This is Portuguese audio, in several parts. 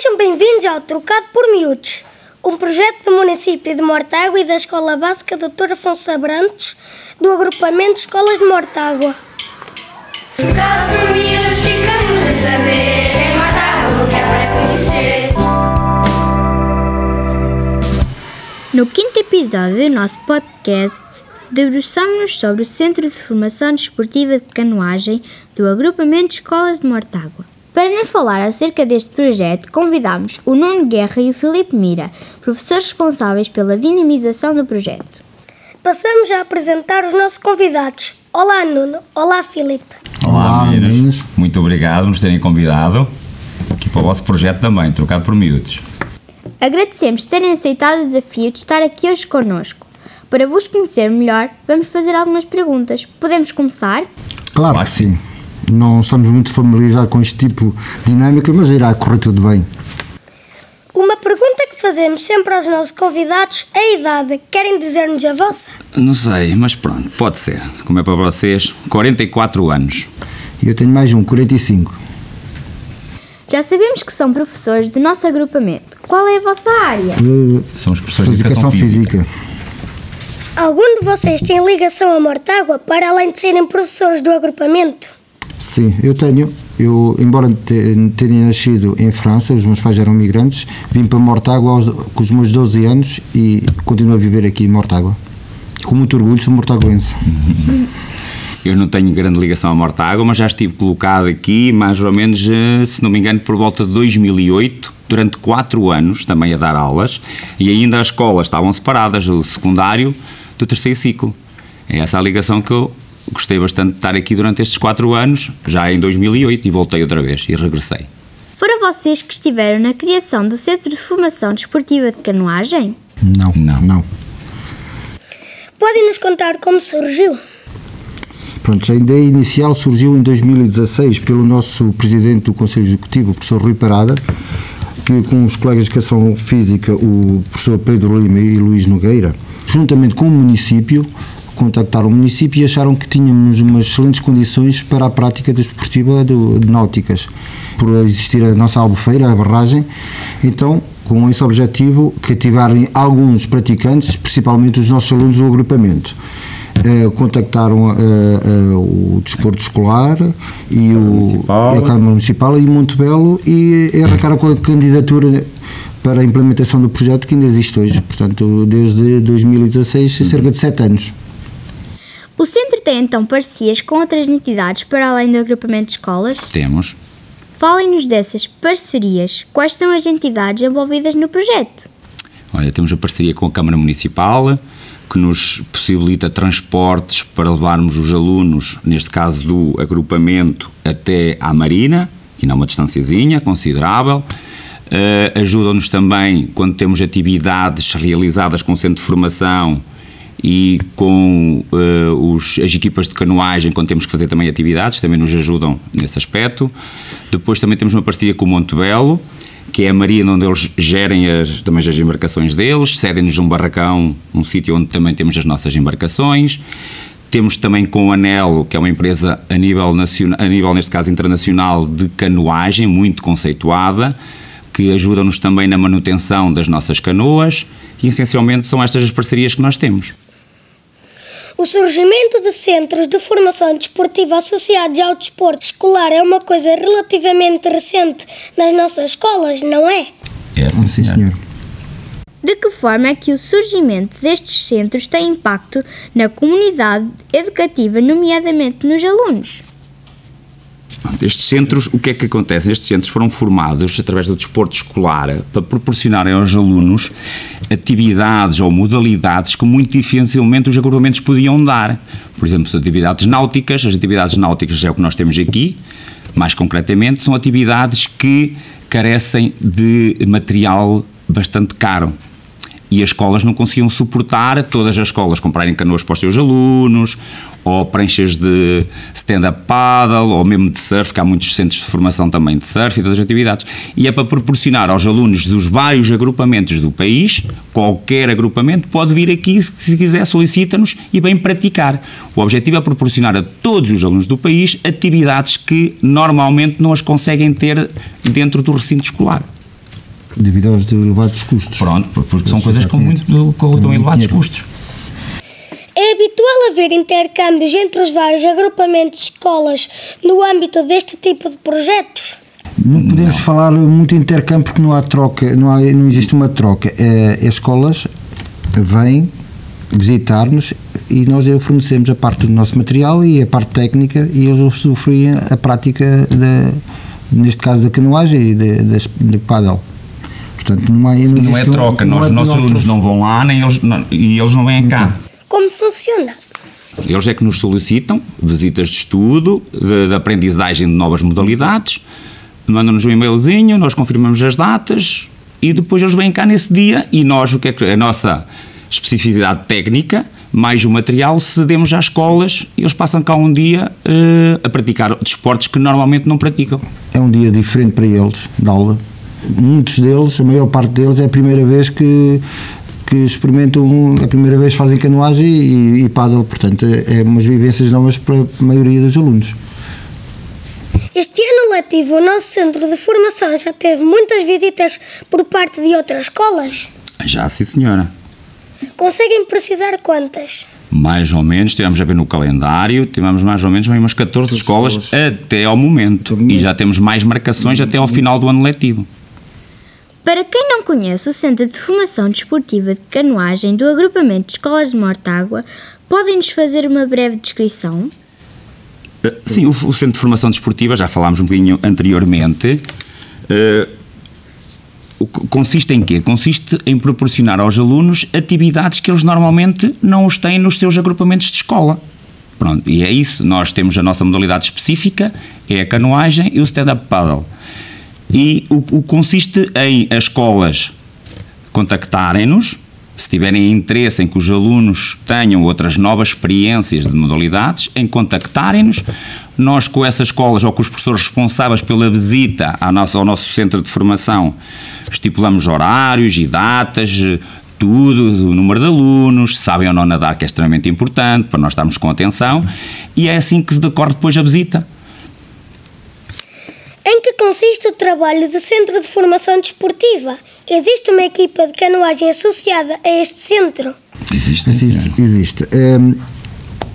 Sejam bem-vindos ao Trocado por Miúdos, um projeto do município de Mortágua e da Escola Básica Dr. Afonso Abrantes, do agrupamento Escolas de Mortágua. Trocado por miúdos, ficamos a saber. Em Mortágua, o que há para conhecer. No quinto episódio do nosso podcast, debruçamos-nos sobre o Centro de Formação Desportiva de Canoagem do Agrupamento de Escolas de Mortágua. Para nos falar acerca deste projeto, convidamos o Nuno Guerra e o Filipe Mira, professores responsáveis pela dinamização do projeto. Passamos a apresentar os nossos convidados. Olá, Nuno. Olá, Filipe. Olá, meninos. Muito obrigado por nos terem convidado aqui para o vosso projeto também, trocado por miúdos. Agradecemos terem aceitado o desafio de estar aqui hoje connosco. Para vos conhecer melhor, vamos fazer algumas perguntas. Podemos começar? Claro, Claro que sim. Não estamos muito familiarizados com este tipo de dinâmica, mas irá correr tudo bem. Uma pergunta que fazemos sempre aos nossos convidados é a idade. Querem dizer-nos a vossa? Não sei, mas pronto, pode ser. Como é para vocês, 44 anos. E eu tenho mais um, 45. Já sabemos que são professores do nosso agrupamento. Qual é a vossa área? Eh, Somos professores de educação física. Algum de vocês tem ligação a Mortágua para além de serem professores do agrupamento? Sim, eu tenho. Eu, embora te- tenha nascido em França, os meus pais eram migrantes, vim para Mortágua aos- com os meus 12 anos e continuo a viver aqui em Mortágua. Com muito orgulho, sou mortaguense. Eu não tenho grande ligação à Mortágua, mas já estive colocado aqui, mais ou menos, eh, se não me engano, por volta de 2008, durante 4 anos, também a dar aulas, e ainda as escolas estavam separadas, o secundário do terceiro ciclo. É essa a ligação que eu gostei bastante de estar aqui durante estes 4 anos, já em 2008, e voltei outra vez, e regressei. Foram vocês que estiveram na criação do Centro de Formação Desportiva de Canoagem? Não, Não. não. Podem nos contar como surgiu? Pronto, a ideia inicial surgiu em 2016 pelo nosso presidente do Conselho Executivo, o professor Rui Parada, que com os colegas de Educação Física, o professor Pedro Lima e Luís Nogueira, juntamente com o município, contactaram o município e acharam que tínhamos umas excelentes condições para a prática desportiva do, de náuticas. Por existir a nossa albufeira, a barragem, então, com esse objetivo, cativarem alguns praticantes, principalmente os nossos alunos do agrupamento. Eh, contactaram eh, eh, o desporto escolar e o, Municipal. a Câmara Municipal e Montebello e arrancaram com a candidatura para a implementação do projeto que ainda existe hoje, portanto desde 2016, cerca de 7 anos. O centro tem então parcerias com outras entidades para além do agrupamento de escolas? Temos Falem-nos dessas parcerias. Quais são as entidades envolvidas no projeto? Olha, temos a parceria com a Câmara Municipal, que nos possibilita transportes para levarmos os alunos, neste caso do agrupamento, até à Marina, que não é uma distanciazinha considerável. Eh, Ajudam-nos também quando temos atividades realizadas com o centro de formação e com eh, os, as equipas de canoagem, quando temos que fazer também atividades, também nos ajudam nesse aspecto. Depois também temos uma parceria com o Montebello, que é a marina onde eles gerem as, também as embarcações deles, cedem-nos um barracão, um sítio onde também temos as nossas embarcações. Temos também com o Anelo, que é uma empresa a nível, nacional, a nível neste caso internacional, de canoagem, muito conceituada, que ajuda-nos também na manutenção das nossas canoas e essencialmente são estas as parcerias que nós temos. O surgimento de centros de formação desportiva associados ao desporto escolar é uma coisa relativamente recente nas nossas escolas, não é? É Sim, senhor. De que forma é que o surgimento destes centros tem impacto na comunidade educativa, nomeadamente nos alunos? Estes centros, o que é que acontece? Estes centros foram formados através do desporto escolar para proporcionarem aos alunos atividades ou modalidades que muito dificilmente os agrupamentos podiam dar. Por exemplo, as atividades náuticas, as atividades náuticas é o que nós temos aqui, mais concretamente, são atividades que carecem de material bastante caro e as escolas não conseguiam suportar todas as escolas comprarem canoas para os seus alunos, ou pranchas de stand-up paddle, ou mesmo de surf, que há muitos centros de formação também de surf e todas as atividades. E é para proporcionar aos alunos dos vários agrupamentos do país, qualquer agrupamento pode vir aqui, se se quiser, solicita-nos e vem praticar. O objetivo é proporcionar a todos os alunos do país atividades que normalmente não as conseguem ter dentro do recinto escolar. devido aos elevados custos. Pronto, porque são coisas com muito com, com elevados custos. É habitual haver intercâmbios entre os vários agrupamentos de escolas no âmbito deste tipo de projetos? Não podemos falar muito em intercâmbio porque não há troca, não, há, não existe uma troca. É, as escolas vêm visitar-nos e nós fornecemos a parte do nosso material e a parte técnica e eles usufruem a prática, da, neste caso da canoagem e de, de, de paddle. Portanto, não, há, não, Não é um- troca, não nós, é- os nossos não não vão lá nem eles, não- e eles não vêm cá. Como funciona? Eles é que nos solicitam visitas de estudo, de, de aprendizagem de novas modalidades, mandam-nos um e-mailzinho, nós confirmamos as datas e depois eles vêm cá nesse dia e nós, o que é que a nossa especificidade técnica, mais o material, cedemos às escolas e eles passam cá um dia eh, a praticar desportos que normalmente não praticam. é um dia diferente para eles, de aula. Muitos deles, a maior parte deles, é a primeira vez que, que experimentam, a primeira vez fazem canoagem e, e paddle, portanto, é, é umas vivências novas para a maioria dos alunos. Este ano letivo, o nosso centro de formação já teve muitas visitas por parte de outras escolas. Já sim, senhora. Conseguem precisar quantas? Mais ou menos, tivemos a ver no calendário, tivemos mais ou menos bem umas 14 escolas, escolas. até ao momento. E já temos mais marcações até ao final do ano letivo. Para quem não conhece o Centro de Formação Desportiva de Canoagem do Agrupamento de Escolas de Mortágua, podem-nos fazer uma breve descrição? Eh, Sim, o, Centro de Formação Desportiva, já falámos um bocadinho anteriormente. eh, consiste em quê? Consiste em proporcionar aos alunos atividades que eles normalmente não os têm nos seus agrupamentos de escola. Pronto, e é isso. Nós temos a nossa modalidade específica, é a canoagem e o stand-up paddle. E o, o consiste em as escolas contactarem-nos, se tiverem interesse em que os alunos tenham outras novas experiências de modalidades, em contactarem-nos. Nós, com essas escolas ou com os professores responsáveis pela visita à nossa- ao nosso centro de formação, estipulamos horários e datas, tudo, o número de alunos, sabem ou não nadar, que é extremamente importante, para nós estarmos com atenção, e é assim que se decorre depois a visita. Consiste o trabalho do Centro de Formação Desportiva? Existe uma equipa de canoagem associada a este centro? Existe, Existe. existe. Ehm,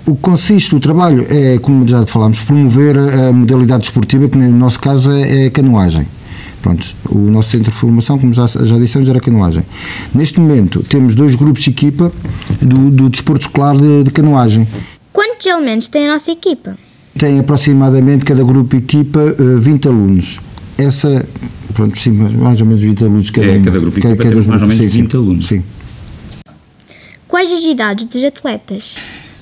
o que consiste o trabalho é, como já falámos, promover a modalidade desportiva, que no nosso caso é, é a canoagem. Pronto, o nosso centro de formação, como já, já dissemos, era a canoagem. Neste momento temos dois grupos de equipa do, do desporto escolar de, de canoagem. Quantos elementos tem a nossa equipa? Tem aproximadamente cada grupo equipa eh, 20 alunos. Essa, pronto, sim, mais- ou menos 20 alunos cada É, um. cada grupo equipa temos mais ou menos 20 alunos. Sim. Quais as idades dos atletas?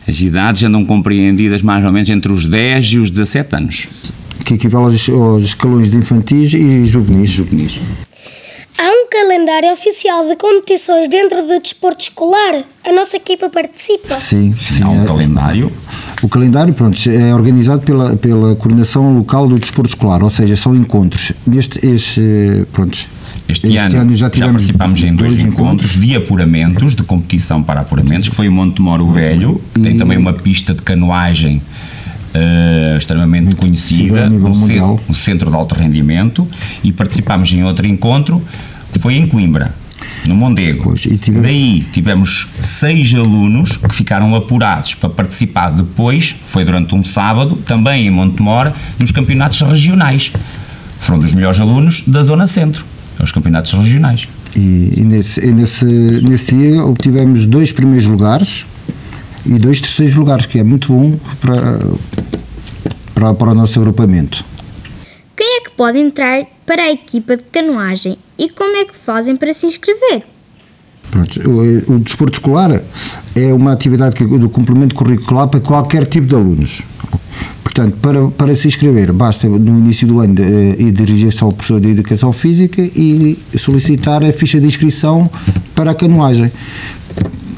As idades andam compreendidas mais ou menos entre os 10 e os 17 anos. Que equivale aos, aos escalões de infantis e juvenis. Juvenis. Há um calendário oficial de competições dentro do desporto escolar? A nossa equipa participa? Sim, sim. Há um é- calendário. O calendário pronto, é organizado pela, pela coordenação local do desporto escolar, ou seja, são encontros. Neste, este, pronto, Este, ano, já, participámos em dois, encontros, de apuramentos, de competição para apuramentos, que foi o Monte Moro Velho, que tem também uma pista de canoagem eh, extremamente conhecida, a nível um, centro, um centro de alto rendimento, e participámos em outro encontro, foi em Coimbra, no Mondego. Pois, e tivemos- Daí tivemos seis alunos que ficaram apurados para participar depois, foi durante um sábado, também em Montemor, nos campeonatos regionais. Foram dos melhores alunos da Zona Centro, os campeonatos regionais. E, e nesse, e nesse, nesse dia obtivemos dois primeiros lugares e dois terceiros lugares, que é muito bom para, para, para o nosso agrupamento. Quem é que pode entrar para a equipa de canoagem e como é que fazem para se inscrever? Pronto, o, o desporto escolar é uma atividade que, do complemento curricular para qualquer tipo de alunos. Portanto, para, para se inscrever, basta no início do ano eh, ir dirigir-se ao professor de Educação Física e solicitar a ficha de inscrição para a canoagem.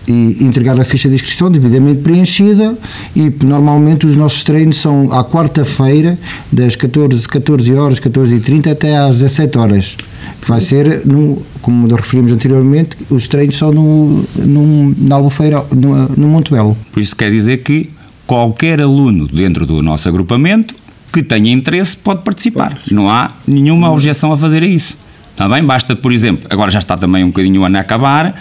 E entregar a ficha de inscrição devidamente preenchida e normalmente os nossos treinos são à quarta-feira das 14, 14 horas, 14 e 30 até às 17 horas que vai ser, no, como referimos anteriormente, os treinos são no, no, na Albufeira, no, no Monte Belo. Por isso quer dizer que qualquer aluno dentro do nosso agrupamento que tenha interesse pode participar. Não há nenhuma objeção a fazer isso. Está bem? Basta, por exemplo, agora já está também um bocadinho o ano a acabar,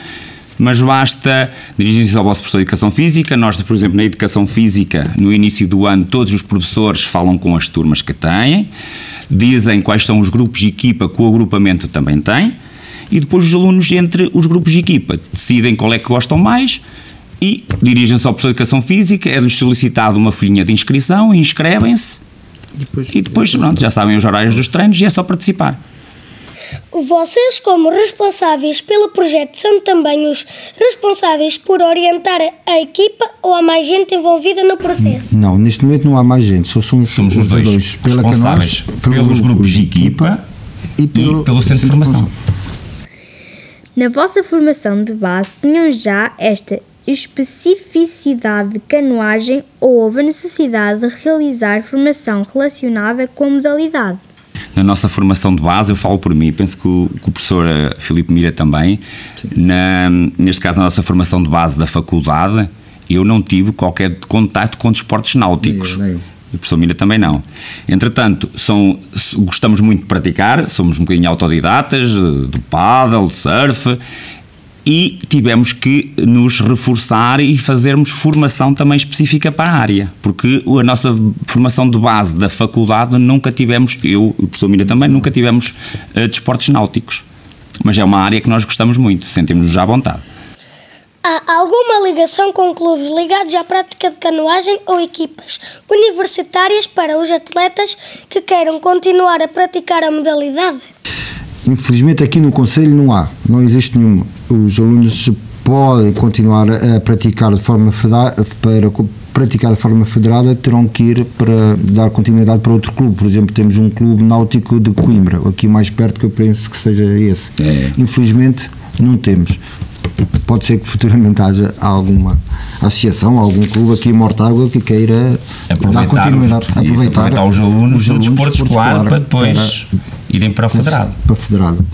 mas basta dirigir-se ao vosso professor de Educação Física. Nós, por exemplo, na Educação Física, no início do ano, todos os professores falam com as turmas que têm, dizem quais são os grupos de equipa que o agrupamento também tem, e depois os alunos, entre os grupos de equipa, decidem qual é que gostam mais e dirigem-se ao professor de Educação Física, é-lhes solicitado uma folhinha de inscrição, inscrevem-se e depois, pronto, já sabem os horários dos treinos e é só participar. Vocês, como responsáveis pelo projeto, são também os responsáveis por orientar a equipa ou há mais gente envolvida no processo? Não, neste momento não há mais gente, só somos, Somos os dois, pela responsáveis Canoas, pelo pelos grupo grupos de equipa e pelo, centro de formação. Na vossa formação de base, tinham já esta especificidade de canoagem ou houve a necessidade de realizar formação relacionada com a modalidade? Na nossa formação de base, eu falo por mim, penso que o, que o professor eh, Filipe Mira também, na, neste caso na nossa formação de base da faculdade, eu não tive qualquer contato com desportos náuticos. Nem eu, nem eu. O professor Mira também não. Entretanto, são, gostamos muito de praticar, somos um bocadinho autodidatas, eh, do paddle, surf, e tivemos que nos reforçar e fazermos formação também específica para a área, porque a nossa formação de base da faculdade nunca tivemos, eu e o professor Mira também, nunca tivemos eh, desportos náuticos. Mas é uma área que nós gostamos muito, sentimos-nos à vontade. Há alguma ligação com clubes ligados à prática de canoagem ou equipas universitárias para os atletas que queiram continuar a praticar a modalidade? Infelizmente aqui no Conselho não há, não existe nenhuma. Os alunos podem continuar a praticar de forma federada, para praticar de forma federada terão que ir para dar continuidade para outro clube. Por exemplo, temos um clube náutico de Coimbra, aqui mais perto que eu penso que seja esse. É. Infelizmente não temos. Pode ser que futuramente haja alguma associação, algum clube aqui em Mortágua que queira dar continuidade, os, isso, aproveitar os alunos do desporto escolar para depois irem para o federado. Para federado.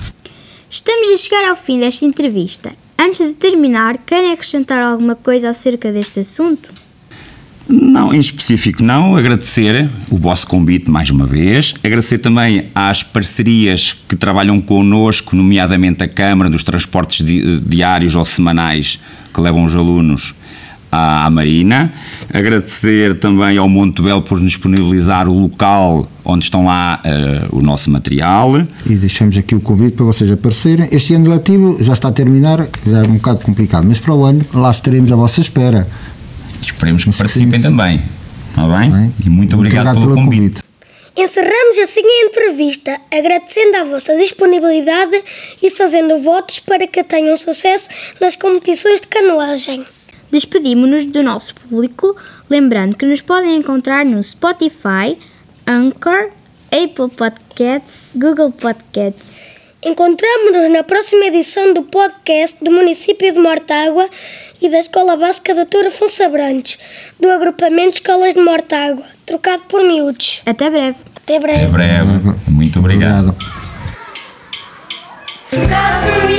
Estamos a chegar ao fim desta entrevista. Antes de terminar, querem acrescentar alguma coisa acerca deste assunto? Não, em específico não. Agradecer o vosso convite mais uma vez. Agradecer também às parcerias que trabalham connosco, nomeadamente a Câmara dos Transportes di- Diários ou Semanais que levam os alunos à, à Marina. Agradecer também ao Monte Belo por nos disponibilizar o local onde estão lá eh, o nosso material. E deixamos aqui o convite para vocês aparecerem. Este ano letivo já está a terminar, já é um bocado complicado, mas para o ano lá estaremos à vossa espera. Esperemos que participem sim. também. Está bem? Não é? E muito obrigado, pelo, convite. Encerramos assim a entrevista, agradecendo a vossa disponibilidade e fazendo votos para que tenham sucesso nas competições de canoagem. Despedimos-nos do nosso público, lembrando que nos podem encontrar no Spotify, Anchor, Apple Podcasts, Google Podcasts. Encontramos-nos na próxima edição do podcast do município de Mortágua e da Escola Básica Doutora Afonso Abrantes, do agrupamento Escolas de Mortágua, trocado por miúdos. Até breve! Até breve. Até breve. Muito obrigado. Obrigado. Trocado por